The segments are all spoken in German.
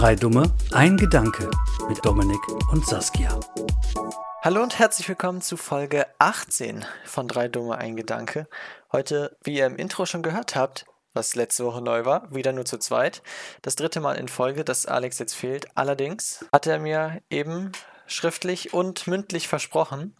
Drei Dumme, ein Gedanke mit Dominik und Saskia. Hallo und herzlich willkommen zu Folge 18 von Drei Dumme, ein Gedanke. Heute, wie ihr im Intro schon gehört habt, was letzte Woche neu war, wieder nur zu zweit. Das dritte Mal in Folge, dass Alex jetzt fehlt. Allerdings hat er mir eben schriftlich und mündlich versprochen,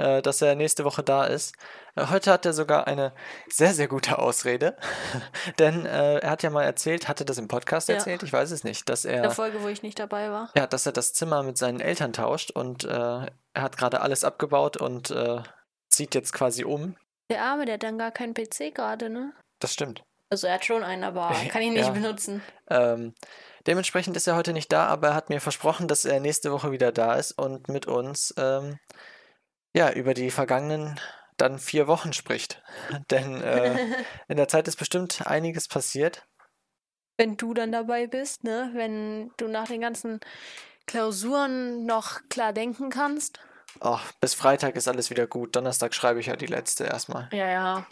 äh, dass er nächste Woche da ist. Äh, heute hat er sogar eine sehr, sehr gute Ausrede, denn äh, er hat ja mal erzählt, hatte das im Podcast Ja. erzählt, ich weiß es nicht, dass In der er, Folge, wo ich nicht dabei war. ja, dass er das Zimmer mit seinen Eltern tauscht und äh, er hat gerade alles abgebaut und äh, zieht jetzt quasi um. Der Arme, der hat dann gar keinen PC gerade, ne? Das stimmt. Also er hat schon einen, aber kann ihn nicht Ja. benutzen. Ähm, dementsprechend ist er heute nicht da, aber er hat mir versprochen, dass er nächste Woche wieder da ist und mit uns ähm, ja über die vergangenen dann vier Wochen spricht. Denn äh, in der Zeit ist bestimmt einiges passiert. Wenn du dann dabei bist, ne? Wenn du nach den ganzen Klausuren noch klar denken kannst. Oh, bis Freitag ist alles wieder gut. Donnerstag schreibe ich ja die letzte erstmal. Ja, ja.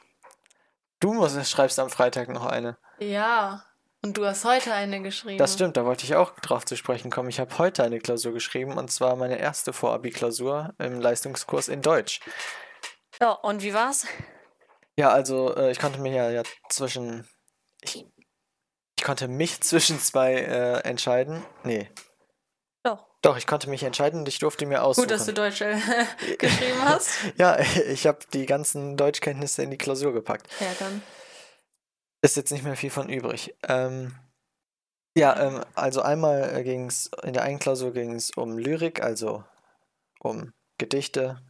Du musst, schreibst am Freitag noch eine. Ja. Und du hast heute eine geschrieben. Das stimmt, da wollte ich auch drauf zu sprechen kommen. Ich habe heute eine Klausur geschrieben und zwar meine erste Vorabi-Klausur im Leistungskurs in Deutsch. Ja, und wie war's? Ja, also äh, ich konnte mir ja, ja zwischen. Ich, ich konnte mich zwischen zwei äh, entscheiden. Nee. Doch. Doch, ich konnte mich entscheiden und ich durfte mir aussuchen. Gut, dass du Deutsch äh, geschrieben hast. Ja, ich habe die ganzen Deutschkenntnisse in die Klausur gepackt. Ja, dann. Ist jetzt nicht mehr viel von übrig. Ähm, ja, ähm, also einmal ging es, in der einen Klausur ging es um Lyrik, also um Gedichte,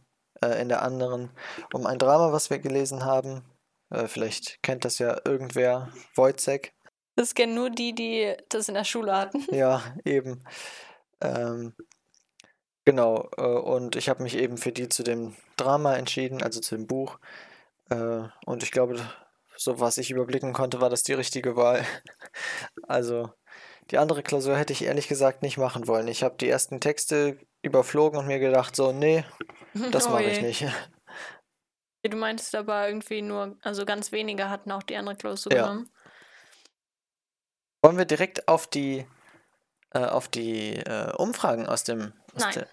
äh, in der anderen um ein Drama, was wir gelesen haben. Äh, vielleicht kennt das ja irgendwer, Wojcek. Das kennen nur die, die das in der Schule hatten. Ja, eben. Ähm, genau, äh, und ich habe mich eben für die zu dem Drama entschieden, also zu dem Buch. Äh, und ich glaube, so was ich überblicken konnte, war das die richtige Wahl. Also, die andere Klausur hätte ich ehrlich gesagt nicht machen wollen. Ich habe die ersten Texte überflogen und mir gedacht, so, nee, das Oh mache ich nicht. Du meintest aber irgendwie nur, also ganz wenige hatten auch die andere Klausur Ja. genommen. Wollen wir direkt auf die, äh, auf die äh, Umfragen aus dem, aus Nein. der,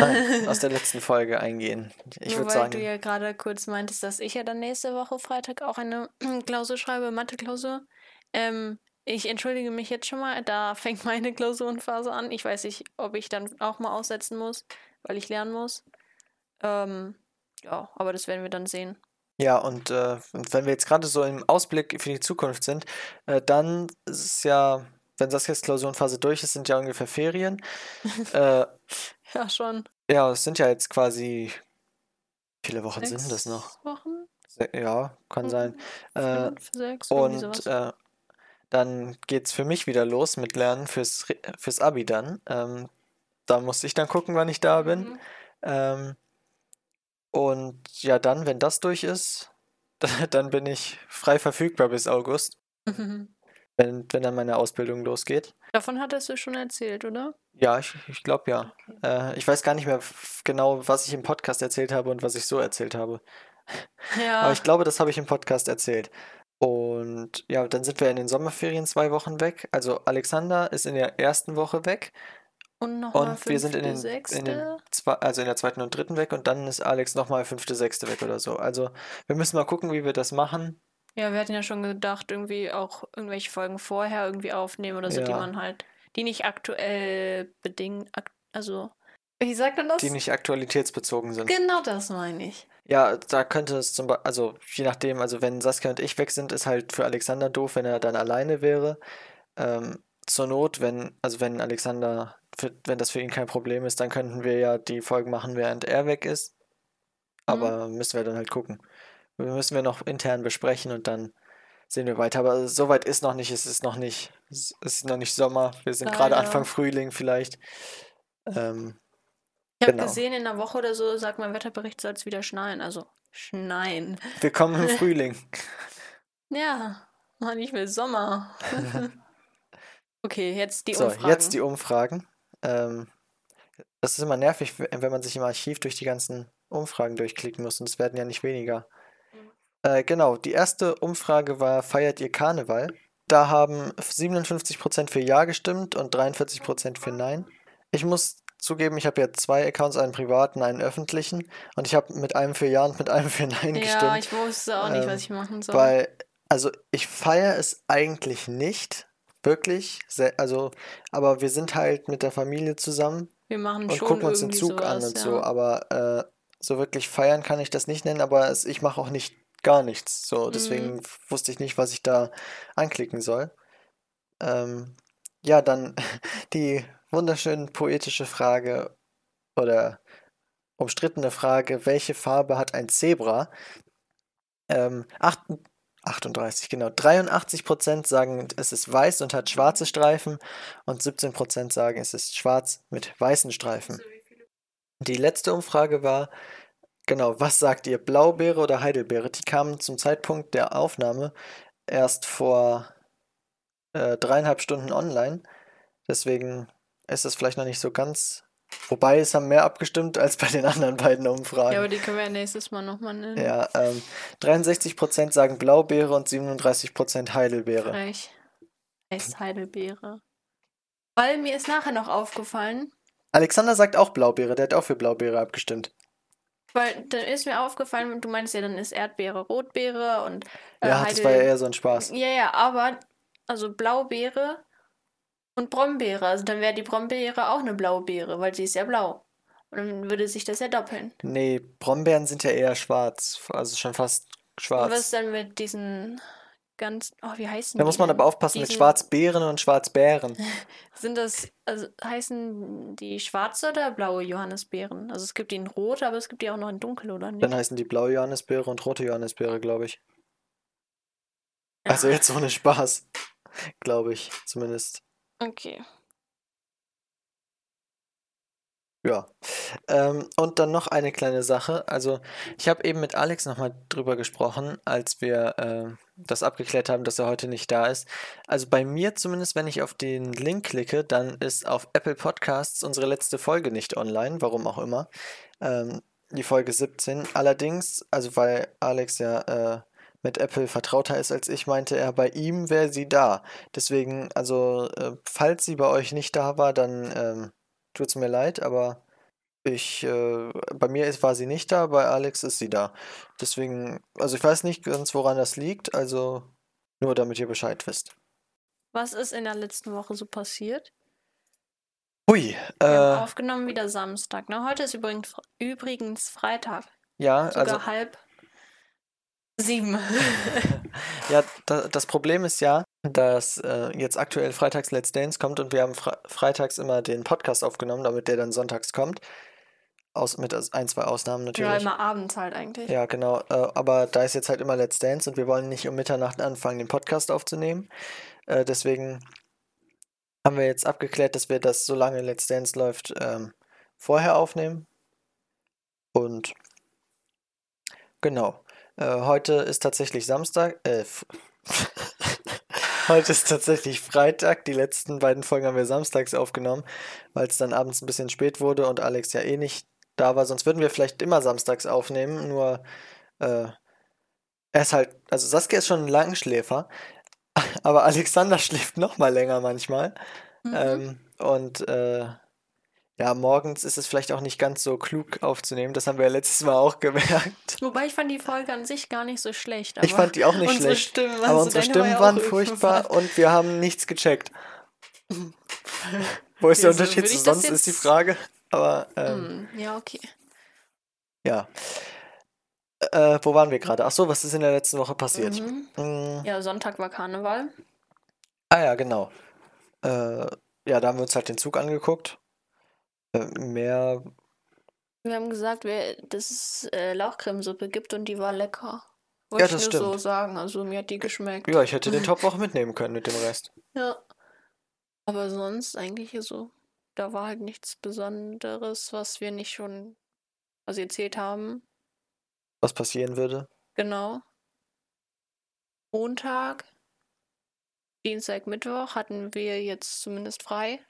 Nein, aus der letzten Folge eingehen? Ich würde weil sagen, du ja gerade kurz meintest, dass ich ja dann nächste Woche Freitag auch eine Klausur schreibe, Mathe-Klausur. Ähm, ich entschuldige mich jetzt schon mal, da fängt meine Klausurenphase an. Ich weiß nicht, ob ich dann auch mal aussetzen muss, weil ich lernen muss. Ähm, ja, aber das werden wir dann sehen. Ja, und, äh, und wenn wir jetzt gerade so im Ausblick für die Zukunft sind, äh, dann ist es ja, wenn Saskias Klausurenphase durch ist, sind ja ungefähr Ferien. äh, Ja, schon. ja, es sind ja jetzt quasi, wie viele Wochen sind das Sechs noch? Wochen? Se ja, kann sein. Äh, Fünf, sechs, und äh, dann geht's für mich wieder los mit Lernen fürs, fürs Abi dann. Ähm, da muss ich dann gucken, wann ich da bin. Mhm. Ähm, und ja, dann, wenn das durch ist, dann bin ich frei verfügbar bis August, Mhm. wenn, wenn dann meine Ausbildung losgeht. Davon hattest du schon erzählt, oder? Ja, ich, ich glaube ja. Äh, ich weiß gar nicht mehr genau, was ich im Podcast erzählt habe und was ich so erzählt habe. Ja. Aber ich glaube, das habe ich im Podcast erzählt. Und ja, dann sind wir in den Sommerferien zwei Wochen weg. Also Alexander ist in der ersten Woche weg und nochmal und wir sind in den, fünfte, in den sechste. zwei, also in der zweiten und dritten weg und dann ist Alex nochmal fünfte, sechste weg oder so. Also wir müssen mal gucken, wie wir das machen. Ja, wir hatten ja schon gedacht, irgendwie auch irgendwelche Folgen vorher irgendwie aufnehmen oder so, die Ja. man halt, die nicht aktuell bedingt, also, wie sagt man das? die nicht aktualitätsbezogen sind. Genau das meine ich. Ja, da könnte es zum Beispiel, also je nachdem, also wenn Saskia und ich weg sind, ist halt für Alexander doof, wenn er dann alleine wäre. Ähm, zur Not, wenn, also wenn Alexander, für, wenn das für ihn kein Problem ist, dann könnten wir ja die Folgen machen, während er weg ist. Aber müssen wir dann halt gucken. Müssen wir noch intern besprechen und dann sehen wir weiter. Aber soweit ist noch nicht, es ist noch nicht, es ist noch nicht Sommer. Wir sind gerade. Anfang Frühling vielleicht. Ähm, Ich habe Genau. gesehen, in einer Woche oder so, sagt mein Wetterbericht, soll es wieder schneien. Also, schneien. willkommen im Frühling. Ja, Mann, ich will Sommer. okay, jetzt die So, Umfragen. jetzt die Umfragen. Ähm, das ist immer nervig, wenn man sich im Archiv durch die ganzen Umfragen durchklicken muss und es werden ja nicht weniger. Äh, genau, die erste Umfrage war, feiert ihr Karneval? da haben 57% für Ja gestimmt und 43% für Nein. Ich muss zugeben, ich habe ja zwei Accounts, einen privaten, einen öffentlichen. Und ich habe mit einem für Ja und mit einem für Nein Ja, gestimmt. ich wusste auch nicht, Ähm, was ich machen soll. Weil, also ich feiere es eigentlich nicht, wirklich. Sehr, also, aber wir sind halt mit der Familie zusammen Wir machen und schon gucken uns den Zug an sowas, und ja. so. Aber äh, so wirklich feiern kann ich das nicht nennen, aber es, ich mache auch nicht gar nichts. So, deswegen Mhm. wusste ich nicht, was ich da anklicken soll. Ähm, ja, dann die wunderschön poetische Frage oder umstrittene Frage, welche Farbe hat ein Zebra? Ähm, acht, 38, genau. 83% sagen, es ist weiß und hat schwarze Streifen und 17% sagen, es ist schwarz mit weißen Streifen. Die letzte Umfrage war, genau, was sagt ihr, Blaubeere oder Heidelbeere? Die kamen zum Zeitpunkt der Aufnahme erst vor äh, dreieinhalb Stunden online. Deswegen ist es vielleicht noch nicht so ganz. Wobei es haben mehr abgestimmt als bei den anderen beiden Umfragen. Ja, aber die können wir ja nächstes Mal nochmal nennen. Ja, ähm, 63% sagen Blaubeere und 37% Heidelbeere. Frech. Heißt Heidelbeere. Weil mir ist nachher noch aufgefallen, Alexander sagt auch Blaubeere, der hat auch für Blaubeere abgestimmt. Weil dann ist mir aufgefallen, du meinst ja, dann ist Erdbeere Rotbeere und äh, Ja, das war ja eher so ein Spaß. Ja, ja, aber also Blaubeere und Brombeere. Also dann wäre die Brombeere auch eine Blaubeere, weil sie ist ja blau. Und dann würde sich das ja doppeln. Nee, Brombeeren sind ja eher schwarz, also schon fast Und was schwarz. ist dann mit diesen ganz. Oh, wie heißen Da die muss man aber aufpassen mit Diesen- Schwarzbeeren und Schwarzbären. Sind das, also heißen die schwarze oder blaue Johannisbeeren? Also es gibt die in rot, aber es gibt die auch noch in dunkel, oder nicht? Dann heißen die blaue Johannisbeere und rote Johannisbeere, glaube ich. Also jetzt ohne Spaß, glaube ich zumindest. Okay. Ja. Ähm, und dann noch eine kleine Sache. Also, ich habe eben mit Alex nochmal drüber gesprochen, als wir äh, das abgeklärt haben, dass er heute nicht da ist. Also bei mir zumindest, wenn ich auf den Link klicke, dann ist auf Apple Podcasts unsere letzte Folge nicht online, warum auch immer. Ähm, die Folge 17. Allerdings, also weil Alex ja äh, mit Apple vertrauter ist als ich, meinte er, bei ihm wäre sie da. Deswegen, also, äh, falls sie bei euch nicht da war, dann ähm, tut's mir leid, aber ich, äh, bei mir ist, war sie nicht da, bei Alex ist sie da. Deswegen, also ich weiß nicht ganz, woran das liegt, also nur damit ihr Bescheid wisst. Was ist in der letzten Woche so passiert? Hui, Wir haben äh, aufgenommen wieder Samstag. Ne? Heute ist übrigens, übrigens Freitag. ja, Sogar also, halb sieben. ja, da, das Problem ist ja, dass äh, jetzt aktuell freitags Let's Dance kommt und wir haben fre freitags immer den Podcast aufgenommen, damit der dann sonntags kommt. Aus, mit ein, zwei Ausnahmen ja, natürlich. immer abends halt eigentlich. Ja, genau. Äh, aber da ist jetzt halt immer Let's Dance und wir wollen nicht um Mitternacht anfangen, den Podcast aufzunehmen. Äh, deswegen haben wir jetzt abgeklärt, dass wir das, solange Let's Dance läuft, ähm, vorher aufnehmen. Und genau. Äh, heute ist tatsächlich Samstag. Äh, heute ist tatsächlich Freitag. Die letzten beiden Folgen haben wir samstags aufgenommen, weil es dann abends ein bisschen spät wurde und Alex ja eh nicht da war. Sonst würden wir vielleicht immer samstags aufnehmen. Nur äh, er ist halt, also Saskia ist schon ein Langschläfer, aber Alexander schläft noch mal länger manchmal. Mhm. Ähm, und äh, ja, morgens ist es vielleicht auch nicht ganz so klug aufzunehmen. Das haben wir ja letztes Mal auch gemerkt. Wobei ich fand die Folge an sich gar nicht so schlecht. Ich fand die auch nicht schlecht. Stimmen, Aber unsere war Stimmen waren furchtbar und wir haben nichts gecheckt. Wo ist der Unterschied zu sonst, ist die Frage. Aber ähm, Hm, ja, okay. ja. Äh, wo waren wir gerade? Ach so, was ist in der letzten Woche passiert? Mhm. Mm, Ja, Sonntag war Karneval. Ah ja, genau. Äh, ja, da haben wir uns halt den Zug angeguckt. Äh, mehr, Wir haben gesagt, dass es äh, Lauchcremesuppe gibt und die war lecker. Ja, Wollte das ich nur so stimmt. sagen. Also mir hat die geschmeckt. ja, ich hätte den Topf auch mitnehmen können mit dem Rest. Ja. Aber sonst eigentlich so. Da war halt nichts Besonderes, was wir nicht schon also erzählt haben. Was passieren würde. Genau. Montag, Dienstag, Mittwoch hatten wir jetzt zumindest frei.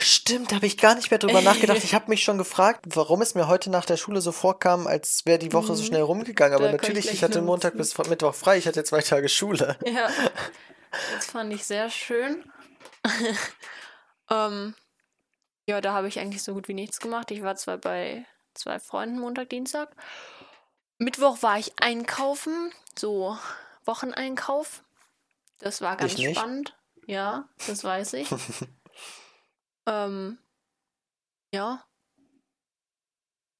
Stimmt, da habe ich gar nicht mehr drüber nachgedacht. Ich habe mich schon gefragt, warum es mir heute nach der Schule so vorkam, als wäre die Woche so Mhm. schnell rumgegangen. Aber Da ich natürlich, gleich ich hatte Montag bis Mittwoch frei, ich hatte zwei Tage Schule. Ja. Das fand ich sehr schön. ähm, ja, da habe ich eigentlich so gut wie nichts gemacht. Ich war zwar bei zwei Freunden Montag, Dienstag. Mittwoch war ich einkaufen, so Wocheneinkauf. Das war ganz Ich spannend. Ja, das weiß ich. ähm, ja.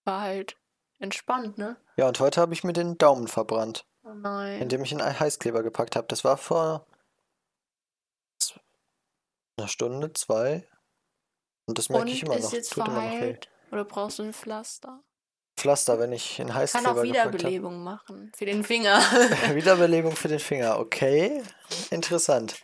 War halt entspannt, ne? Ja, und heute habe ich mir den Daumen verbrannt, Oh nein. indem ich einen Heißkleber gepackt habe. Das war vor einer Stunde, zwei. Und das merke ich immer ist noch. jetzt Tut immer noch weh. verheilt? Oder brauchst du ein Pflaster? Pflaster, wenn ich einen Kann auch Heißkleber gepackt habe. Wiederbelebung machen. Für den Finger. Wiederbelebung für den Finger. Okay, interessant.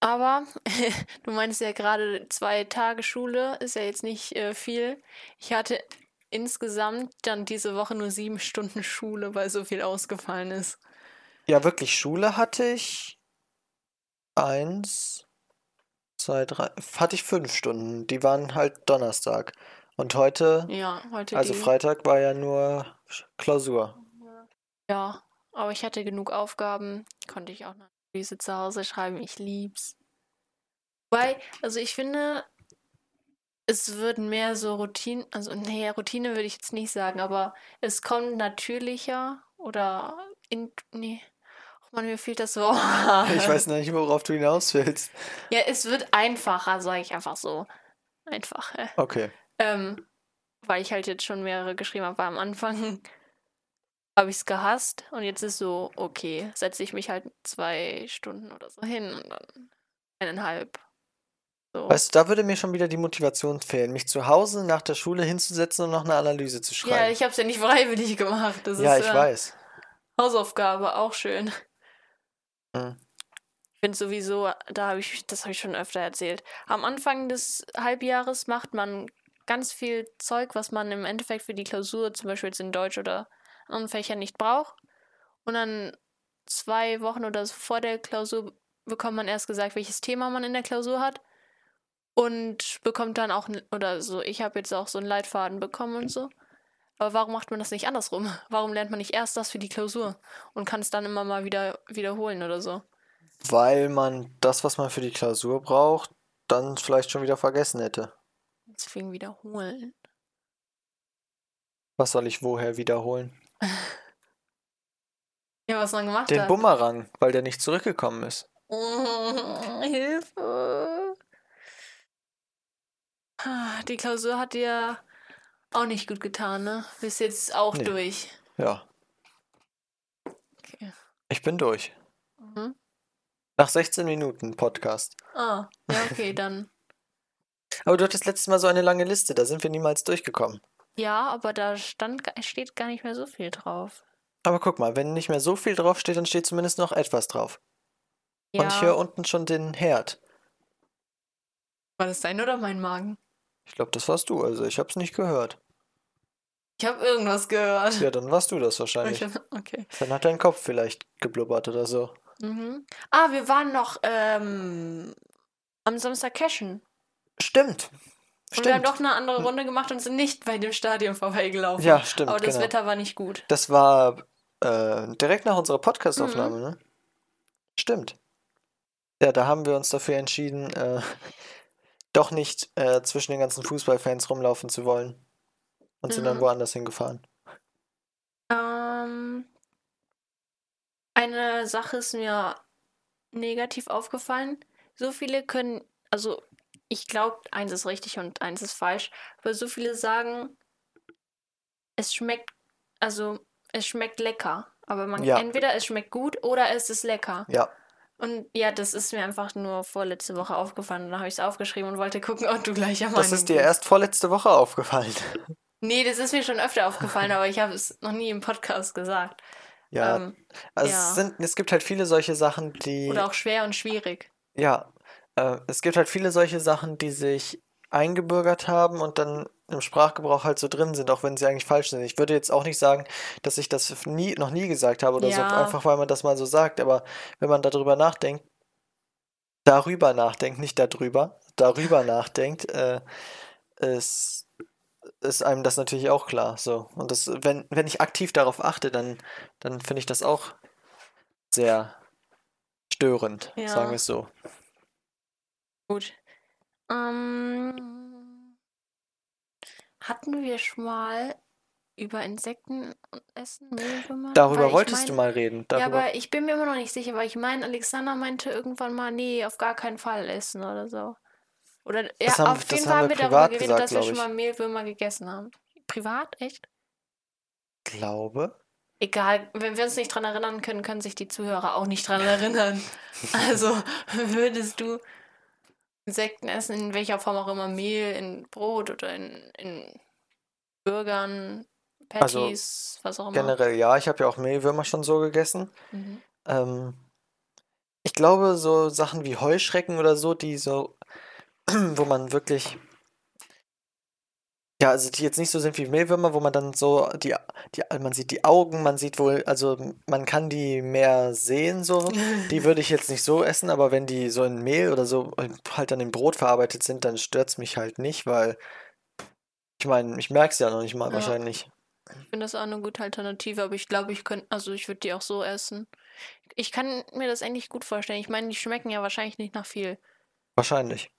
Aber du meinst ja gerade zwei Tage Schule, ist ja jetzt nicht äh, viel. Ich hatte insgesamt dann diese Woche nur sieben Stunden Schule, weil so viel ausgefallen ist. Ja, wirklich, Schule hatte ich eins, zwei, drei, hatte ich fünf Stunden. Die waren halt Donnerstag. Und heute, Ja, heute also die. Freitag, war ja nur Klausur. Ja, aber ich hatte genug Aufgaben, konnte ich auch eine Analyse zu Hause schreiben. Ich lieb's. Wobei, also ich finde, es wird mehr so Routine, also nee, Routine würde ich jetzt nicht sagen, aber es kommt natürlicher oder in, nee, ach man, mir fehlt das Wort. Ich weiß noch nicht, worauf du hinaus willst. Ja, es wird einfacher, sage ich einfach so. Einfach. Okay. Ähm, weil ich halt jetzt schon mehrere geschrieben habe, am Anfang habe ich es gehasst und jetzt ist so, okay, setze ich mich halt zwei Stunden oder so hin und dann eineinhalb. So. Weißt du, da würde mir schon wieder die Motivation fehlen, mich zu Hause nach der Schule hinzusetzen und noch eine Analyse zu ja, schreiben. ich habe es ja nicht freiwillig gemacht. Das Ja, ist ich äh, weiß. Hausaufgabe, auch schön. Mhm. Ich finde sowieso, da habe ich, das habe ich schon öfter erzählt. Am Anfang des Halbjahres macht man ganz viel Zeug, was man im Endeffekt für die Klausur, zum Beispiel jetzt in Deutsch oder anderen Fächern nicht braucht. Und dann zwei Wochen oder so vor der Klausur bekommt man erst gesagt, welches Thema man in der Klausur hat. Und bekommt dann auch, oder so, ich habe jetzt auch so einen Leitfaden bekommen und so. Aber warum macht man das nicht andersrum? Warum lernt man nicht erst das für die Klausur und kann es dann immer mal wieder wiederholen oder so? Weil man das, was man für die Klausur braucht, dann vielleicht schon wieder vergessen hätte. Deswegen wiederholen. Was soll ich woher wiederholen? Ja, was man gemacht Den hat. Bumerang, weil der nicht zurückgekommen ist. Hilfe. Ah, Die Klausur hat dir auch nicht gut getan, ne? Bist jetzt auch Nee. durch. Ja. Okay. Ich bin durch. Mhm. Nach 16 Minuten Podcast. Ah, ja, okay, dann. Aber du hattest letztes Mal so eine lange Liste, da sind wir niemals durchgekommen. Ja, aber da stand, steht gar nicht mehr so viel drauf. Aber guck mal, wenn nicht mehr so viel draufsteht, dann steht zumindest noch etwas drauf. Und ich Ja, höre unten schon den Herd. war das dein oder mein Magen? Ich glaube, das warst du, also ich habe es nicht gehört. Ich habe irgendwas gehört. Ja, dann warst du das wahrscheinlich. Okay. Dann hat dein Kopf vielleicht geblubbert oder so. Mhm. Ah, wir waren noch ähm, am Samstag cashen. Stimmt. Und wir haben Stimmt. doch eine andere Runde gemacht und sind nicht bei dem Stadion vorbeigelaufen. Ja, stimmt, Aber das genau. Wetter war nicht gut. Das war äh, direkt nach unserer Podcastaufnahme, Mhm. ne? Stimmt. Ja, da haben wir uns dafür entschieden, äh, doch nicht äh, zwischen den ganzen Fußballfans rumlaufen zu wollen. Und sind dann Mhm. woanders hingefahren. Ähm, eine Sache ist mir negativ aufgefallen. So viele können, also ich glaube, eins ist richtig und eins ist falsch, aber so viele sagen, es schmeckt, also es schmeckt lecker. Aber man Ja. entweder es schmeckt gut oder es ist lecker. Ja, Und ja, das ist mir einfach nur vorletzte Woche aufgefallen. Und dann habe ich es aufgeschrieben und wollte gucken, ob du gleicher Meinung das ist dir erst vorletzte Woche aufgefallen. Nee, das ist mir schon öfter aufgefallen, aber ich habe es noch nie im Podcast gesagt. Ja, Ähm, also ja. es sind, es gibt halt viele solche Sachen, die, oder auch schwer und schwierig. ja, äh, es gibt halt viele solche Sachen, die sich eingebürgert haben und dann im Sprachgebrauch halt so drin sind, auch wenn sie eigentlich falsch sind. Ich würde jetzt auch nicht sagen, dass ich das nie, noch nie gesagt habe oder so, Ja. einfach weil man das mal so sagt, aber wenn man darüber nachdenkt, darüber nachdenkt, nicht darüber, darüber nachdenkt, äh, ist, ist einem das natürlich auch klar. So. Und das, wenn, wenn ich aktiv darauf achte, dann, dann finde ich das auch sehr störend, Ja. sagen wir es so. Gut. Ähm, hatten wir schon mal über Insekten und Essen, Mehlwürmer? Darüber wolltest mein- du mal reden. Ja, Darüber. aber ich bin mir immer noch nicht sicher, weil ich meine, Alexander meinte irgendwann mal, nee, auf gar keinen Fall essen oder so. Oder ja, haben- auf jeden Fall haben wir darüber geredet, gesagt, dass wir schon mal Mehlwürmer gegessen haben. Privat? Echt? glaube. Egal, wenn wir uns nicht dran erinnern können, können sich die Zuhörer auch nicht dran erinnern. Also würdest du Insekten essen, in welcher Form auch immer, Mehl, in Brot oder in, in Burgern, Also, Patties, was auch immer. Generell ja, ich habe ja auch Mehlwürmer schon so gegessen. Mhm. Ähm, ich glaube, so Sachen wie Heuschrecken oder so, die so, wo man wirklich, ja, also die jetzt nicht so sind wie Mehlwürmer, wo man dann so die, die, man sieht die Augen, man sieht wohl, also man kann die mehr sehen so. Die würde ich jetzt nicht so essen, aber wenn die so in Mehl oder so halt dann in Brot verarbeitet sind, dann stört es mich halt nicht, weil ich meine, ich merke es ja noch nicht mal Ja. wahrscheinlich. Ich finde das auch eine gute Alternative, aber ich glaube, ich könnte, also ich würde die auch so essen. Ich kann mir das eigentlich gut vorstellen. Ich meine, die schmecken ja wahrscheinlich nicht nach viel. Wahrscheinlich.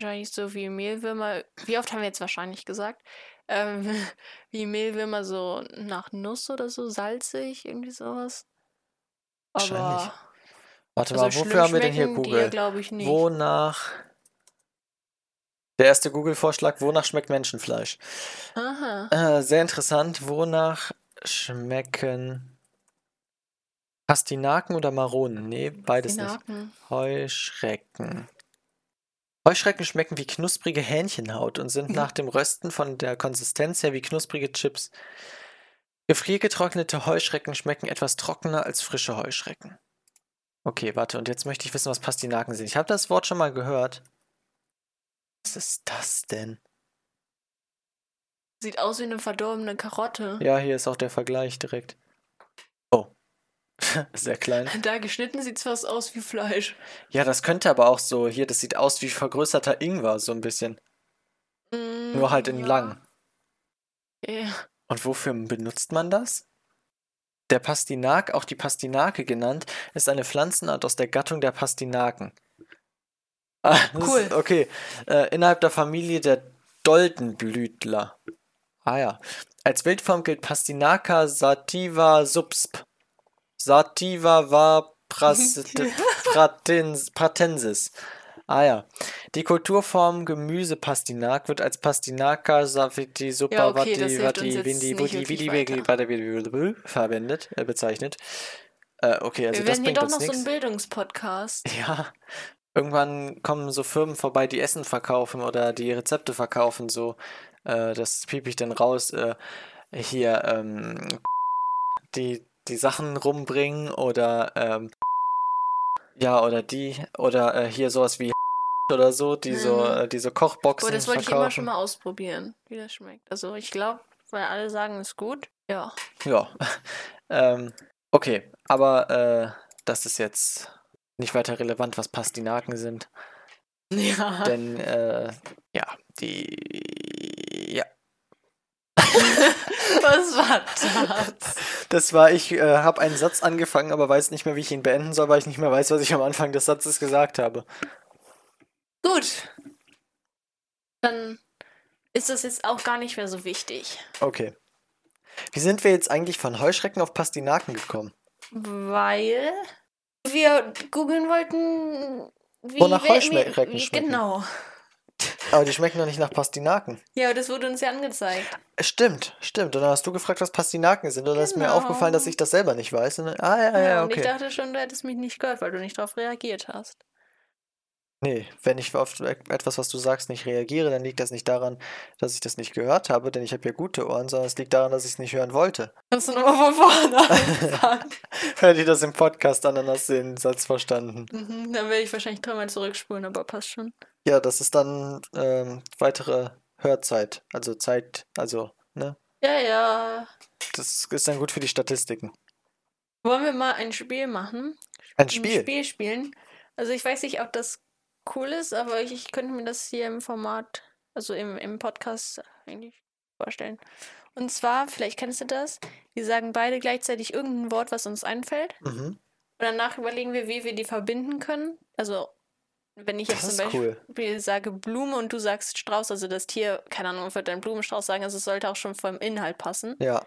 Wahrscheinlich so wie Mehlwürmer. Wie oft haben wir jetzt wahrscheinlich gesagt? Ähm, wie Mehlwürmer so nach Nuss oder so, salzig, irgendwie sowas. Wahrscheinlich. Aber Warte also mal, wofür haben wir denn hier die Google? nicht. Wonach. Der erste Google-Vorschlag, wonach schmeckt Menschenfleisch? Aha. Äh, sehr interessant. Wonach schmecken Pastinaken oder Maronen? Nee, beides nicht. Pastinaken. Heuschrecken. Heuschrecken schmecken wie knusprige Hähnchenhaut und sind nach dem Rösten von der Konsistenz her wie knusprige Chips. Gefriergetrocknete Heuschrecken schmecken etwas trockener als frische Heuschrecken. Okay, warte, und jetzt möchte ich wissen, was Pastinaken sind. Ich habe das Wort schon mal gehört. Was ist das denn? Sieht aus wie eine verdorbene Karotte. Ja, hier ist auch der Vergleich direkt. Sehr klein. Da geschnitten sieht es fast aus wie Fleisch. Ja, das könnte aber auch so, hier, das sieht aus wie vergrößerter Ingwer, so ein bisschen. Mm, Nur halt in ja. lang. Ja. Und wofür benutzt man das? Der Pastinak, auch die Pastinake genannt, ist eine Pflanzenart aus der Gattung der Pastinaken. Ah, Cool. Ist, okay. Äh, innerhalb der Familie der Doldenblütler. Ah ja. Als Wildform gilt Pastinaca sativa subsp. Sativa va pras- pratens- pratensis. Ah ja. Die Kulturform Gemüsepastinak wird als Pastinaca saviti Ja, super okay, das vati vati vindi vidi vidi vidi verwendet, äh, bezeichnet. Äh, okay, also Wir das werden hier bringt doch uns noch so ein Bildungspodcast. Ja, irgendwann kommen so Firmen vorbei, die Essen verkaufen oder die Rezepte verkaufen, so. Äh, das piep ich dann raus. Äh, hier, ähm, die, die Sachen rumbringen oder, ähm, ja, oder die, oder äh, hier sowas wie oder so, die so, Mhm. äh, die so Kochboxen Aber das wollte ich verkaufen. immer schon mal ausprobieren, wie das schmeckt. Also ich glaube, weil alle sagen, es ist gut. Ja. Ja. ähm, okay, aber äh, das ist jetzt nicht weiter relevant, was Pastinaken sind. Ja. Denn, äh, ja, die. Was war das? Das war, ich äh, habe einen Satz angefangen, aber weiß nicht mehr, wie ich ihn beenden soll, weil ich nicht mehr weiß, was ich am Anfang des Satzes gesagt habe. Gut. Dann ist das jetzt auch gar nicht mehr so wichtig. Okay. Wie sind wir jetzt eigentlich von Heuschrecken auf Pastinaken gekommen? Weil wir googeln wollten, wie Wonach Heuschrecken schmecken. Genau. Aber die schmecken doch nicht nach Pastinaken. Ja, das wurde uns ja angezeigt. Stimmt, stimmt. Und dann hast du gefragt, was Pastinaken sind. Und dann ist mir Genau. aufgefallen, dass ich das selber nicht weiß. Und dann, ah, ja, ja, Ja, und ich okay. dachte schon, du hättest mich nicht gehört, weil du nicht darauf reagiert hast. Nee, wenn ich auf etwas, was du sagst, nicht reagiere, dann liegt das nicht daran, dass ich das nicht gehört habe, denn ich habe ja gute Ohren, sondern es liegt daran, dass ich es nicht hören wollte. Hast du nochmal von vorne angefangen? Hör dir das im Podcast an, dann hast du den Satz verstanden. mhm, dann werde ich wahrscheinlich dreimal zurückspulen, aber passt schon. Ja, das ist dann ähm, weitere Hörzeit. Also Zeit, also, ne? Ja, ja. Das ist dann gut für die Statistiken. Wollen wir mal ein Spiel machen? Ein Spiel. Ein Spiel spielen. Also ich weiß nicht, ob das cool ist, aber ich, ich könnte mir das hier im Format, also im, im Podcast eigentlich vorstellen. Und zwar, vielleicht kennst du das, wir sagen beide gleichzeitig irgendein Wort, was uns einfällt. Mhm. danach überlegen wir, wie wir die verbinden können. Also, wenn ich jetzt Das zum ist cool. Beispiel sage Blume und du sagst Strauß, also das Tier, keine Ahnung, wird ein Blumenstrauß sagen, also es sollte auch schon vom Inhalt passen. Ja.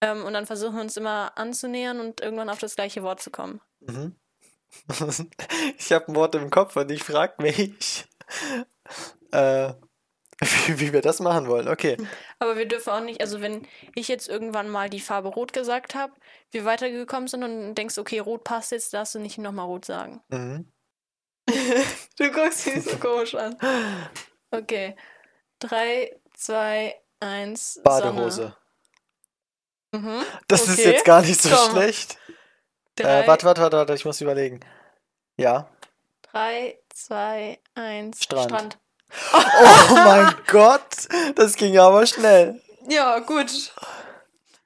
Ähm, und dann versuchen wir uns immer anzunähern und irgendwann auf das gleiche Wort zu kommen. Mhm. Ich habe ein Wort im Kopf und ich frage mich, äh, wie, wie wir das machen wollen. Okay. Aber wir dürfen auch nicht, also wenn ich jetzt irgendwann mal die Farbe Rot gesagt habe, wir weitergekommen sind und denkst, okay, Rot passt jetzt, darfst du nicht nochmal Rot sagen. Mhm. Du guckst mich so komisch an. Okay. Drei, zwei, eins. Badehose. Sonne. Mhm. Das ist Okay. jetzt gar nicht so Komm. schlecht. Drei, Äh, warte, warte, warte, warte, ich muss überlegen. Ja. drei, zwei, eins. Strand. Oh mein Gott, das ging aber schnell. Ja, gut.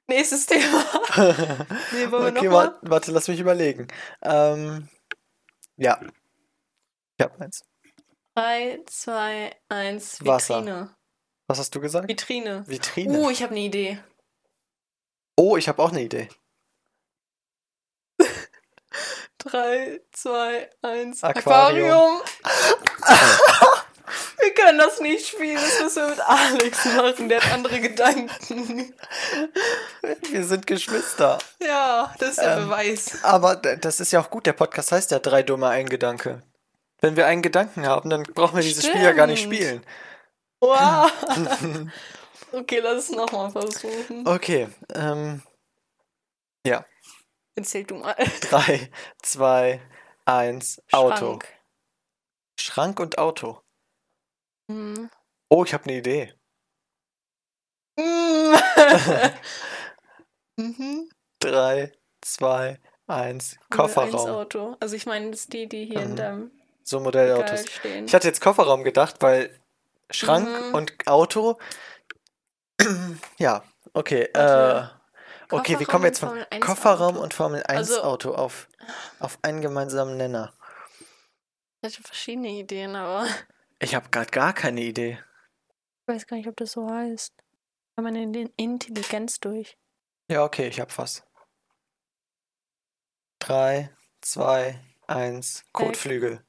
Nächstes Thema. Nee, wollen wir Okay, noch wa mal? warte, lass mich überlegen. Ähm, ja. Ich hab eins. Drei, zwei, eins. Wasser. Vitrine. Was hast du gesagt? Vitrine. Vitrine. Uh, ich habe eine Idee. Oh, ich habe auch eine Idee. Drei, zwei, eins. Aquarium. Aquarium. wir können das nicht spielen, das müssen wir mit Alex machen. Der hat andere Gedanken. Wir sind Geschwister. Ja, das ist der Ähm, Beweis. Aber das ist ja auch gut. Der Podcast heißt ja drei dumme ein Gedanke. Wenn wir einen Gedanken haben, dann brauchen wir dieses Spiel ja gar nicht Stimmt. spielen. Wow. okay, lass es nochmal versuchen. Okay. Ähm, Erzähl du mal. drei, zwei, eins. Auto. Schrank. Schrank und Auto. Hm. Oh, ich habe eine Idee. mhm. Drei, zwei, eins. Kofferraum. Auto. Also ich meine, das ist die, die hier in Mhm. deinem So Modellautos. stehen. Ich hatte jetzt Kofferraum gedacht, weil Schrank Mhm. und Auto. ja, okay. Warte. Äh, okay, wie Kofferraum kommen wir jetzt von 1 Kofferraum Auto. und Formel 1 Also- Auto auf, auf einen gemeinsamen Nenner? Ich hatte verschiedene Ideen, aber Ich habe gerade gar keine Idee. ich weiß gar nicht, ob das so heißt. Kann meine In- Intelligenz durch. Ja, okay, ich hab was. Drei, zwei, eins. Kotflügel.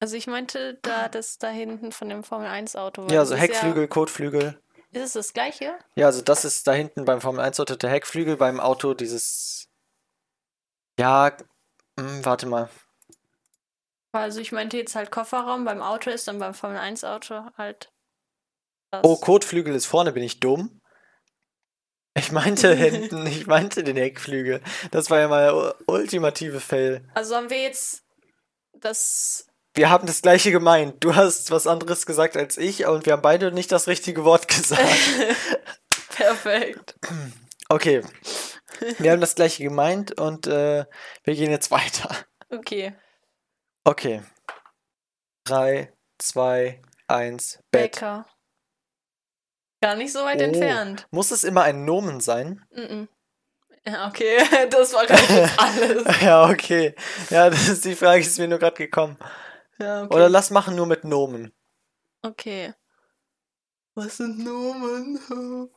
Also ich meinte da das da hinten von dem Formel 1 Auto. Ja, so Heckflügel, Kotflügel. Ist es das gleiche? Ja, also das ist da hinten beim Formel 1 Auto der Heckflügel, beim Auto dieses. Ja, hm, warte mal. Also ich meinte jetzt halt Kofferraum, beim Auto ist dann beim Formel 1 Auto halt das. Oh, Kotflügel ist vorne, bin ich dumm? Ich meinte hinten, ich meinte den Heckflügel. Das war ja mal ultimative Fail. Also haben wir jetzt das Wir haben das gleiche gemeint. Du hast was anderes gesagt als ich und wir haben beide nicht das richtige Wort gesagt. perfekt. Okay. Wir haben das gleiche gemeint und äh, wir gehen jetzt weiter. Okay. Okay. Drei, zwei, eins, Bett. Bäcker. Gar nicht so weit Oh. entfernt. Muss es immer ein Nomen sein? Mhm. Ja, okay. Das war gerade alles. ja, okay. Ja, das ist die Frage, ist mir nur gerade gekommen. Ja, okay. Oder lass machen nur mit Nomen. okay. Was sind Nomen?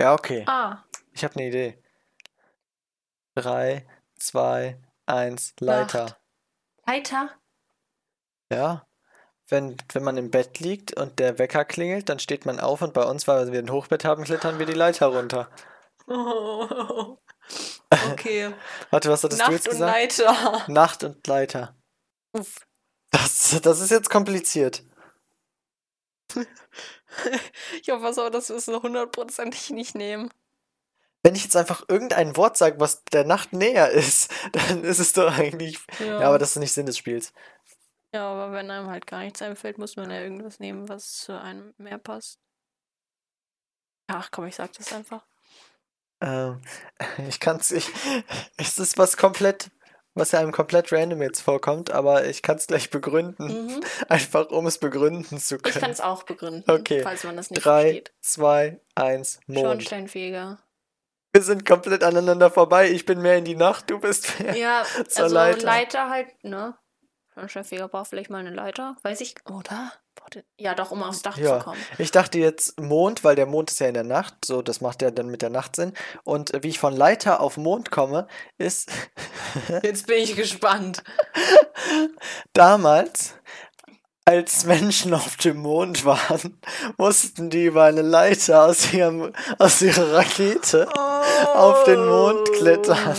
Ja, okay. Ah, Ich habe eine Idee. Drei, zwei, eins, Leiter. Nacht. Leiter? Ja. Wenn, wenn man im Bett liegt und der Wecker klingelt, dann steht man auf und bei uns, weil wir ein Hochbett haben, klettern wir die Leiter runter. Oh. Okay. Warte, was hattest du Nacht jetzt und gesagt? Leiter. Nacht und Leiter. Uff. Das, das ist jetzt kompliziert. Ich hoffe aber, dass wir es so hundertprozentig nicht nehmen. Wenn ich jetzt einfach irgendein Wort sage, was der Nacht näher ist, dann ist es doch eigentlich. Ja, aber das ist nicht Sinn des Spiels. Ja, aber wenn einem halt gar nichts einfällt, muss man ja irgendwas nehmen, was zu einem mehr passt. Ach komm, ich sag das einfach. Ähm, ich kann's. Ich, es ist was komplett, was ja einem komplett random jetzt vorkommt, aber ich kann es gleich begründen. Mhm. Einfach um es begründen zu Ich können. kann es auch begründen, Okay. falls man das nicht Drei, versteht. zwei, eins, Mond. Schornsteinfeger. Wir sind komplett aneinander vorbei. Ich bin mehr in die Nacht, du bist mehr. Ja, Zur also Leiter. Leiter. halt, ne? Schornsteinfeger braucht vielleicht mal eine Leiter. Weiß ich, oder? Ja, doch, um aufs Dach Ja. zu kommen. Ich dachte jetzt Mond, weil der Mond ist ja in der Nacht, so das macht ja dann mit der Nacht Sinn. Und äh, wie ich von Leiter auf Mond komme, ist Jetzt bin ich gespannt. damals, als Menschen auf dem Mond waren, mussten die über eine Leiter aus, ihrem, aus ihrer Rakete auf den Mond klettern.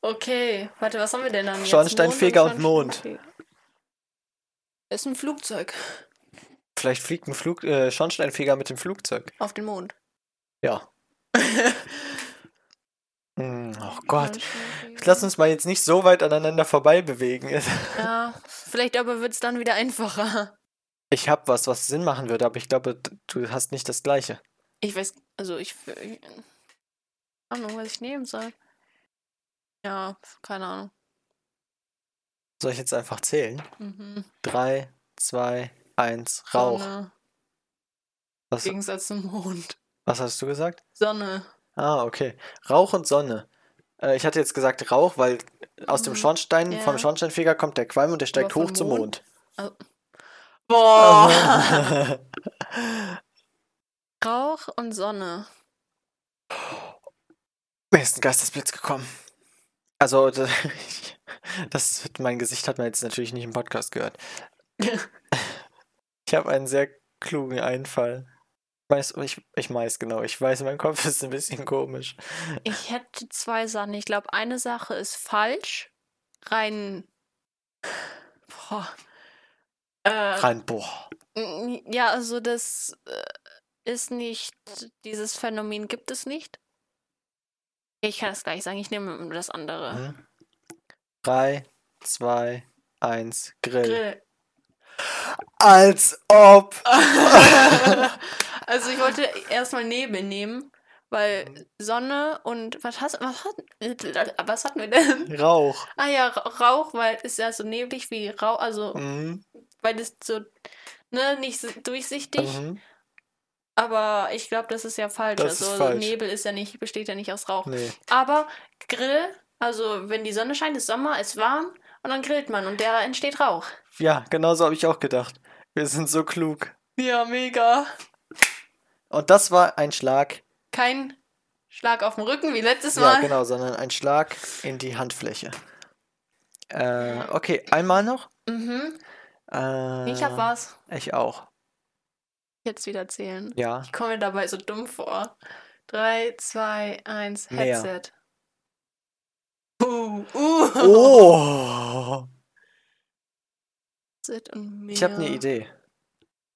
Okay, warte, was haben wir denn dann? Schornsteinfeger und Mond. Ist ein Flugzeug Vielleicht fliegt ein Flug, äh, Schornsteinfeger mit dem Flugzeug. auf den Mond. Ja. Hm, oh Gott. Lass uns mal jetzt nicht so weit aneinander vorbei bewegen. Ja, vielleicht aber wird es dann wieder einfacher. Ich habe was, was Sinn machen würde, aber ich glaube, du hast nicht das gleiche. Ich weiß, also ich. ich Ahnung, was ich nehmen soll. Ja, keine Ahnung. Soll ich jetzt einfach zählen? Mhm. Drei, zwei, eins, Rauch. Sonne. Was, Im Gegensatz zum Mond. was hast du gesagt? Sonne. Ah, okay. Rauch und Sonne. Äh, ich hatte jetzt gesagt Rauch, weil aus dem Mhm, Schornstein, ja. vom Schornsteinfeger kommt der Qualm und der steigt hoch vom zum Mond? Mond. Boah! Rauch und Sonne. Mir ist ein Geistesblitz gekommen. Also, d- das, mein Gesicht hat man jetzt natürlich nicht im Podcast gehört. ich habe einen sehr klugen Einfall. Ich Weiß, ich, ich weiß genau, ich weiß, mein Kopf ist ein bisschen komisch. Ich hätte zwei Sachen. Ich glaube, eine Sache ist falsch. Rein. Boah. Äh, rein, boah. Ja, also das äh, ist nicht. Dieses Phänomen gibt es nicht. Ich kann es gleich sagen, ich nehme das andere. Hm? 3, 2, 1, Grill. Grill. Als ob! also ich wollte erstmal Nebel nehmen, weil Sonne und was hast was hat, was hatten wir denn? Rauch. Ah ja, Rauch, weil es ja so neblig wie Rauch, also mhm. weil es so ne, nicht durchsichtig. Mhm. Aber ich glaube, das ist ja falsch. Das also ist falsch. Nebel ist ja nicht, besteht ja nicht aus Rauch. Nee. Aber Grill also wenn die Sonne scheint, ist Sommer, ist warm und dann grillt man und da entsteht Rauch. Ja, genau so habe ich auch gedacht. Wir sind so klug. Ja, mega. Und das war ein Schlag. Kein Schlag auf den Rücken wie letztes Ja, Mal. genau, sondern ein Schlag in die Handfläche. Äh, okay, einmal noch. Mhm. Äh, Ich hab was. Ich auch. Jetzt wieder zählen. Ja. Ich komme mir dabei so dumm vor. 3, 2, 1, Meer. Headset. Uh, uh. Oh! Ich habe eine. Idee.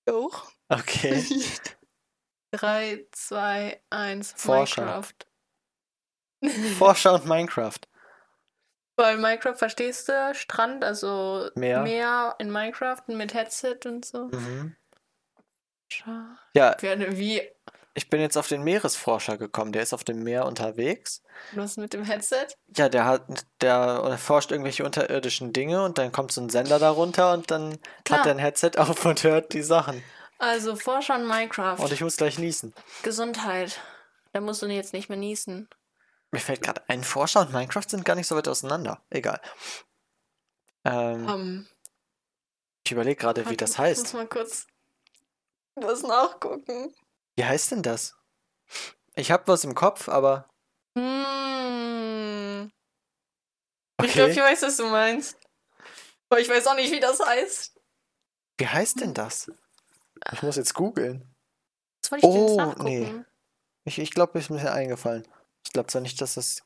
Auch. Okay. 3, 2, 1, Forscher. Minecraft. Forscher und Minecraft. Weil Minecraft verstehst du, Strand, also Meer. Meer in Minecraft mit Headset und so. Mhm. Ja, wie ich bin jetzt auf den Meeresforscher gekommen. Der ist auf dem Meer unterwegs. was mit dem Headset? Ja, der hat, der erforscht irgendwelche unterirdischen Dinge und dann kommt so ein Sender darunter und dann Klar. hat er ein Headset auf und hört die Sachen. Also Forscher und Minecraft. Und ich muss gleich niesen. Gesundheit. Da musst du jetzt nicht mehr niesen. Mir fällt gerade ein, Forscher und Minecraft sind gar nicht so weit auseinander. Egal. Ähm, Ähm, ich überlege gerade, wie das Ich heißt. muss mal kurz was nachgucken. Wie heißt denn das? Ich habe was im Kopf, aber Hm. Ich glaube, ich okay. weiß, was du meinst. Aber ich weiß auch nicht, wie das heißt. Wie heißt denn das? Ich muss jetzt googeln. Oh, nee. Ich, ich glaube, ist mir eingefallen. Ich glaube zwar nicht, dass das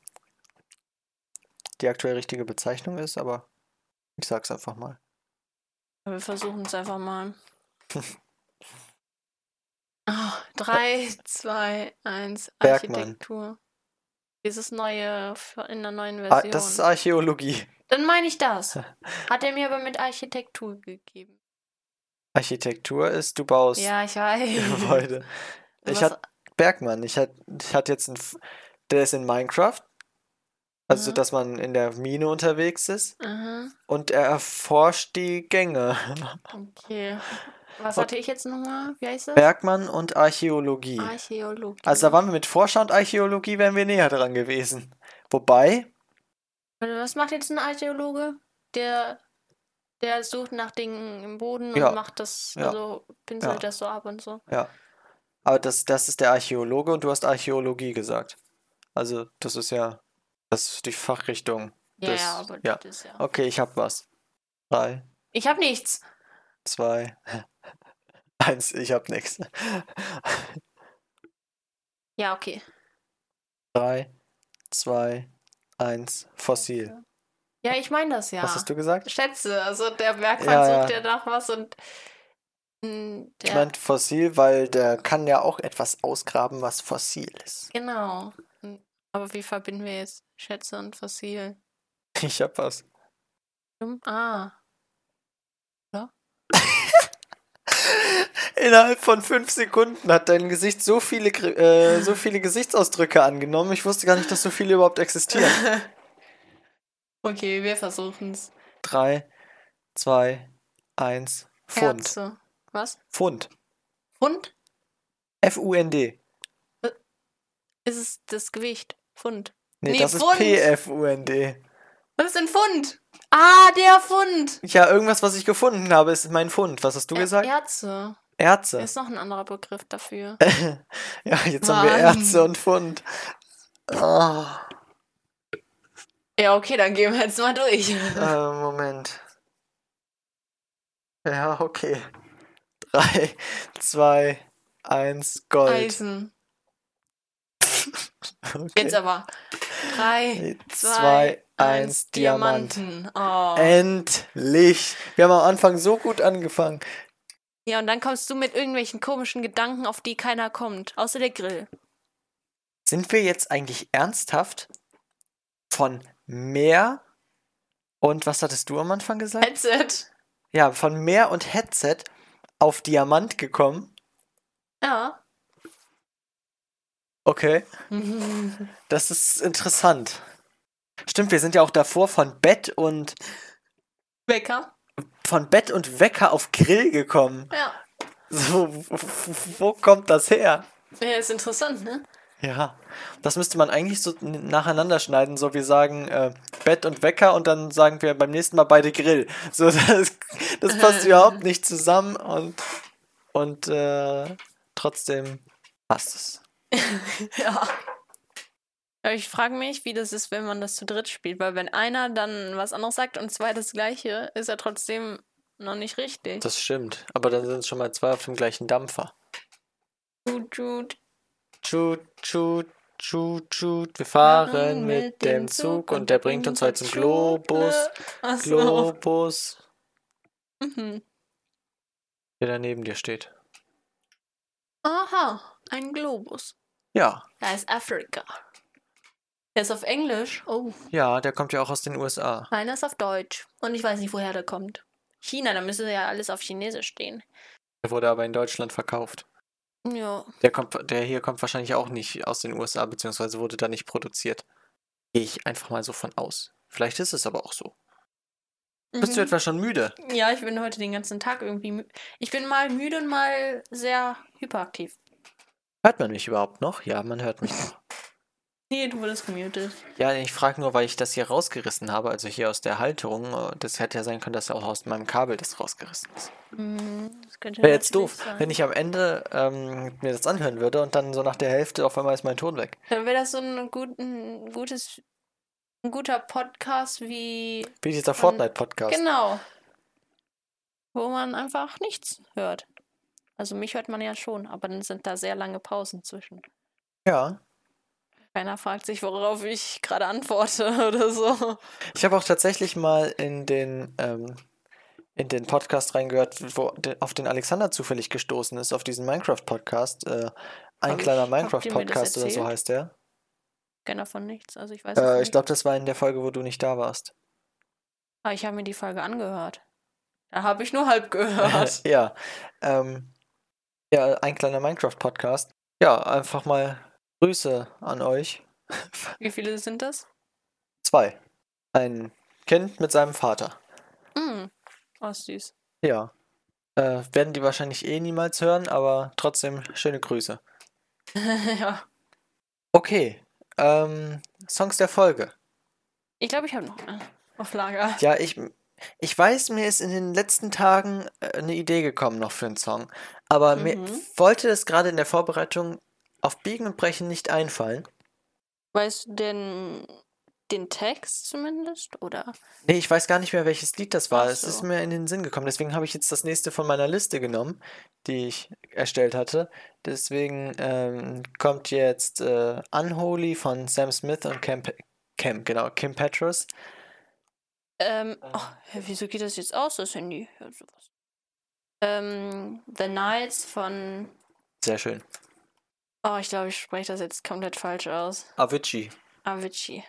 die aktuell richtige Bezeichnung ist, aber ich sag's einfach mal. Wir versuchen es einfach mal. Ah, 3, 2, 1, Bergmann. Architektur. Dieses neue in der neuen Ah, Version. das ist Archäologie. Dann meine ich das. Hat er mir aber mit Architektur gegeben. Architektur ist, du baust Ja, ich weiß. Gebäude. Ich Was- hatte Bergmann. Ich hatte ich jetzt einen, F- der ist in Minecraft. Also, Mhm. dass man in der Mine unterwegs ist. Aha, Und er erforscht die Gänge. okay. Was hatte ich jetzt nochmal? Wie heißt das? Bergmann und Archäologie. Archäologie. Also da waren wir mit Forscher und Archäologie, wären wir näher dran gewesen. Wobei, Was macht jetzt ein Archäologe? Der, Der sucht nach Dingen im Boden Ja, und macht das, ja, also pinselt ja. das so ab und so. Ja. Aber das, das ist der Archäologe und du hast Archäologie gesagt. Also, das ist ja das ist die Fachrichtung. Ja, ja, aber ja. das ist ja. Okay, ich hab was. Drei, Ich habe nichts. Zwei, eins, ich hab nichts. Ja, okay. Drei, zwei, eins, fossil. Ja, ich meine das ja. Was hast du gesagt? Schätze, also der Bergmann Ja, sucht ja. nach was und mm, Ich der, meinte fossil, weil der kann ja auch etwas ausgraben, was fossil ist. genau. Mm, Aber wie verbinden wir jetzt Schätze und Fossil? Ich hab was. Hm? Ah, Innerhalb von fünf Sekunden hat dein Gesicht so viele, äh, so viele Gesichtsausdrücke angenommen. Ich wusste gar nicht, dass so viele überhaupt existieren. okay, wir versuchen's. Drei, zwei, eins, Pfund. Herze. Was? Pfund. Pfund? F-U-N-D. Ist es das Gewicht? Pfund. Nee, Nee, das ist Pfund. P-F-U-N-D. Was ist denn Pfund? Ah, der Pfund. Ja, irgendwas, was ich gefunden habe, ist mein Pfund. Was hast du Er- gesagt? Erze. Erze. Ist noch ein anderer Begriff dafür. Ja, jetzt haben wir Mann. Erze und Pfund. Oh, ja, okay, dann gehen wir jetzt mal durch. äh, Moment. Ja, okay. Drei, zwei, eins, Gold. Eisen. Okay. Jetzt aber. Drei, Zwei, eins, eins, Diamant. Diamanten. Oh. Endlich! Wir haben am Anfang so gut angefangen. Ja, und dann kommst du mit irgendwelchen komischen Gedanken, auf die keiner kommt. Außer der Grill. Sind wir jetzt eigentlich ernsthaft von Meer und was hattest du am Anfang gesagt? Headset. Ja, von Meer und Headset auf Diamant gekommen. Ja. Okay, das ist interessant. Stimmt, wir sind ja auch davor von Bett und Wecker. von Bett und Wecker auf Grill gekommen. Ja. So, wo, kommt das her? Ja, ist interessant, ne? Ja, das müsste man eigentlich so nacheinander schneiden. So, wir sagen äh, Bett und Wecker und dann sagen wir beim nächsten Mal beide Grill. So, das, das passt überhaupt nicht zusammen und, und äh, trotzdem passt es. Ja. Aber ich frage mich, wie das ist, wenn man das zu dritt spielt, weil wenn einer dann was anderes sagt und zwei das gleiche, ist er trotzdem noch nicht richtig. Das stimmt. Aber dann sind es schon mal zwei auf dem gleichen Dampfer. Tut, tut. Tschut, tschut, tschut, tschut. Wir fahren mit dem Zug und der bringt uns heute zum Globus. Achso. Globus. Mhm. Der da neben dir steht. Aha, ein Globus. Ja, Da ist Afrika. Der ist auf Englisch. Oh, ja, der kommt ja auch aus den USA. meiner ist auf Deutsch. Und ich weiß nicht, woher der kommt. China, da müsste ja alles auf Chinesisch stehen. Der wurde aber in Deutschland verkauft. Ja. Der, kommt, der hier kommt wahrscheinlich auch nicht aus den USA, beziehungsweise wurde da nicht produziert. Gehe ich einfach mal so von aus. Vielleicht ist es aber auch so. Bist du Mhm. etwa schon müde? Ja, ich bin heute den ganzen Tag irgendwie mü Ich bin mal müde und mal sehr hyperaktiv. Hört man mich überhaupt noch? Ja, man hört mich noch. Nee, du wurdest gemutet. Ja, ich frage nur, weil ich das hier rausgerissen habe, also hier aus der Halterung. Das hätte ja sein können, dass auch aus meinem Kabel das rausgerissen ist. Mhm, das Wäre jetzt doof, sein. wenn ich am Ende ähm, mir das anhören würde und dann so nach der Hälfte auf einmal ist mein Ton weg. Dann wäre das so ein, gut, ein gutes, ein guter Podcast wie. Wie dieser Fortnite-Podcast. Genau. Wo man einfach nichts hört. Also mich hört man ja schon, aber dann sind da sehr lange Pausen zwischen. Ja. Keiner fragt sich, worauf ich gerade antworte oder so. Ich habe auch tatsächlich mal in den, ähm, in den Podcast reingehört, wo auf den Alexander zufällig gestoßen ist, auf diesen Minecraft-Podcast. Äh, ein Hab kleiner Minecraft-Podcast oder so heißt der. Ich kenne davon nichts. Also ich weiß Äh, nicht. ich glaube, das war in der Folge, wo du nicht da warst. Ah, ich habe mir die Folge angehört. Da habe ich nur halb gehört. ja. Ähm, ja, ein kleiner Minecraft-Podcast. Ja, einfach mal Grüße an euch. Wie viele sind das? Zwei. Ein Kind mit seinem Vater. Mm. Oh, süß. Ja. Äh, werden die wahrscheinlich eh niemals hören, aber trotzdem schöne Grüße. ja. Okay. Ähm, Songs der Folge. Ich glaube, ich habe noch eine auf Lager. Ja, ich, Ich weiß, mir ist in den letzten Tagen äh, eine Idee gekommen noch für einen Song, aber mir Mhm. wollte es gerade in der Vorbereitung auf Biegen und Brechen nicht einfallen. Weißt du denn den Text zumindest? Oder? Nee, ich weiß gar nicht mehr, welches Lied das war. Ach Es ist so. mir in den Sinn gekommen. Deswegen habe ich jetzt das nächste von meiner Liste genommen, die ich erstellt hatte. Deswegen ähm, kommt jetzt äh, Unholy von Sam Smith und Cam, Cam, genau, Kim Petras. Ähm, oh, hä, wieso geht das jetzt aus, das Handy? Ja, sowas. Ähm, The Nights von. Sehr schön. Oh, ich glaube, ich spreche das jetzt komplett falsch aus. Avicii. Avicii.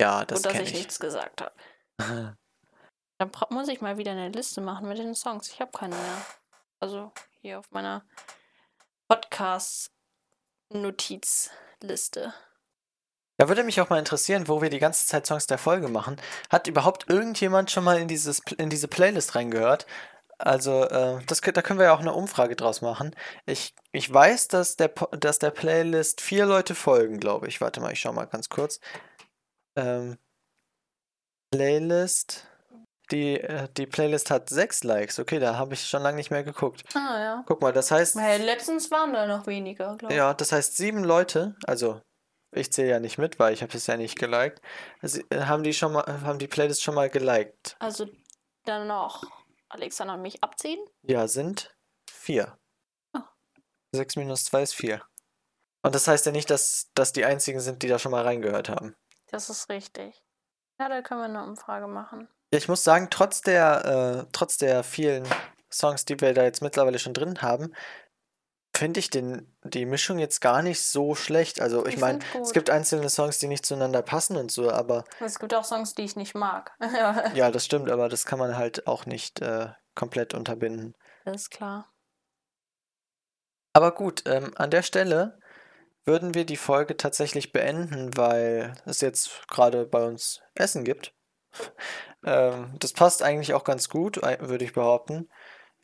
Ja, das Gut, dass kenne ich ich. nichts gesagt habe. Dann muss ich mal wieder eine Liste machen mit den Songs. Ich habe keine mehr. Also hier auf meiner Podcast-Notizliste. Da würde mich auch mal interessieren, wo wir die ganze Zeit Songs der Folge machen. Hat überhaupt irgendjemand schon mal in, dieses, in diese Playlist reingehört? Also, äh, das, da können wir ja auch eine Umfrage draus machen. Ich, ich weiß, dass der, dass der Playlist vier Leute folgen, glaube ich. Warte mal, ich schau mal ganz kurz. Ähm, Playlist. Die, äh, die Playlist hat sechs Likes. Okay, da habe ich schon lange nicht mehr geguckt. Ah ja. Guck mal, das heißt. Hey, letztens waren da noch weniger, glaube ich. Ja, das heißt sieben Leute, also ich zähle ja nicht mit, weil ich habe es ja nicht geliked, also, äh, haben die schon mal, haben die Playlist schon mal geliked. Also dann noch Alexander und mich abziehen. Ja, sind vier. Oh. Sechs minus zwei ist vier. Und das heißt ja nicht, dass das die einzigen sind, die da schon mal reingehört haben. Das ist richtig. Ja, da können wir eine Umfrage machen. Ja, ich muss sagen, trotz der, äh, trotz der vielen Songs, die wir da jetzt mittlerweile schon drin haben, finde ich den, die Mischung jetzt gar nicht so schlecht. Also ich Ich meine, es gibt einzelne Songs, die nicht zueinander passen und so, aber Es gibt auch Songs, die ich nicht mag. Ja, das stimmt, aber das kann man halt auch nicht äh, komplett unterbinden. Das ist klar. Aber gut, ähm, an der Stelle würden wir die Folge tatsächlich beenden, weil es jetzt gerade bei uns Essen gibt. Ähm, das passt eigentlich auch ganz gut, würde ich behaupten.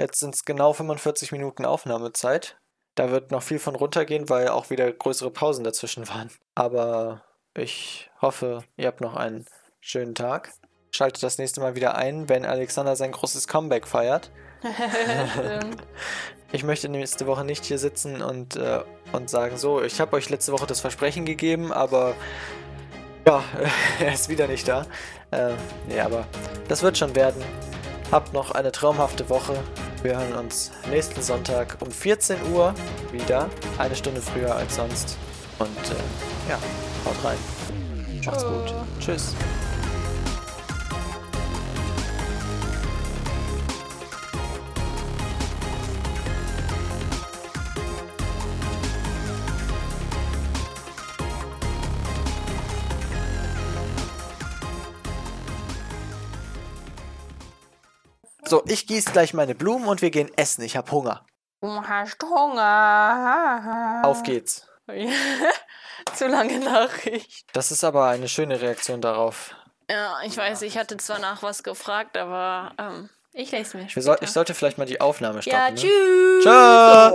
Jetzt sind es genau 45 Minuten Aufnahmezeit. Da wird noch viel von runtergehen, weil auch wieder größere Pausen dazwischen waren. Aber ich hoffe, ihr habt noch einen schönen Tag. Schaltet das nächste Mal wieder ein, wenn Alexander sein großes Comeback feiert. Ich möchte nächste Woche nicht hier sitzen und, äh, und sagen, so, ich habe euch letzte Woche das Versprechen gegeben, aber ja, er ist wieder nicht da. Äh, nee, aber das wird schon werden. Habt noch eine traumhafte Woche. Wir hören uns nächsten Sonntag um 14 Uhr wieder. Eine Stunde früher als sonst. Und äh, ja, haut rein. Macht's gut. Tschüss. So, ich gieße gleich meine Blumen und wir gehen essen. Ich habe Hunger. Du hast Hunger. Auf geht's. Zu lange Nachricht. Das ist aber eine schöne Reaktion darauf. Ja, ich weiß, ich hatte zwar nach was gefragt, aber ähm, ich lese mir später. soll, ich sollte vielleicht mal die Aufnahme stoppen. ja, ne? tschüss. Ciao.